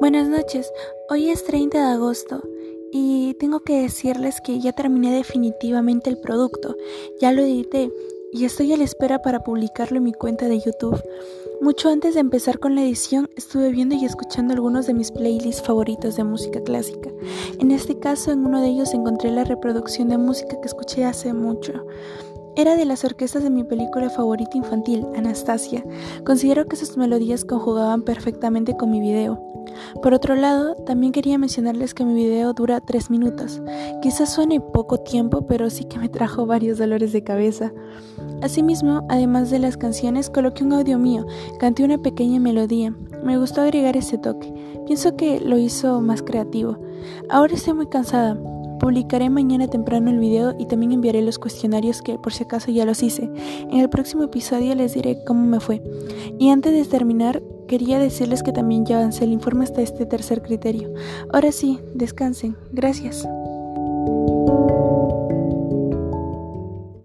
Buenas noches, hoy es 30 de agosto y tengo que decirles que ya terminé definitivamente el producto, ya lo edité y estoy a la espera para publicarlo en mi cuenta de YouTube. Mucho antes de empezar con la edición estuve viendo y escuchando algunos de mis playlists favoritos de música clásica. En este caso en uno de ellos encontré la reproducción de música que escuché hace mucho. Era de las orquestas de mi película favorita infantil, Anastasia. Considero que sus melodías conjugaban perfectamente con mi video. Por otro lado, también quería mencionarles que mi video dura 3 minutos. Quizás suene poco tiempo, pero sí que me trajo varios dolores de cabeza. Asimismo, además de las canciones, coloqué un audio mío, canté una pequeña melodía. Me gustó agregar ese toque. Pienso que lo hizo más creativo. Ahora estoy muy cansada. Publicaré mañana temprano el video y también enviaré los cuestionarios que por si acaso ya los hice. En el próximo episodio les diré cómo me fue. Y antes de terminar, quería decirles que también ya avancé el informe hasta este tercer criterio. Ahora sí, descansen. Gracias.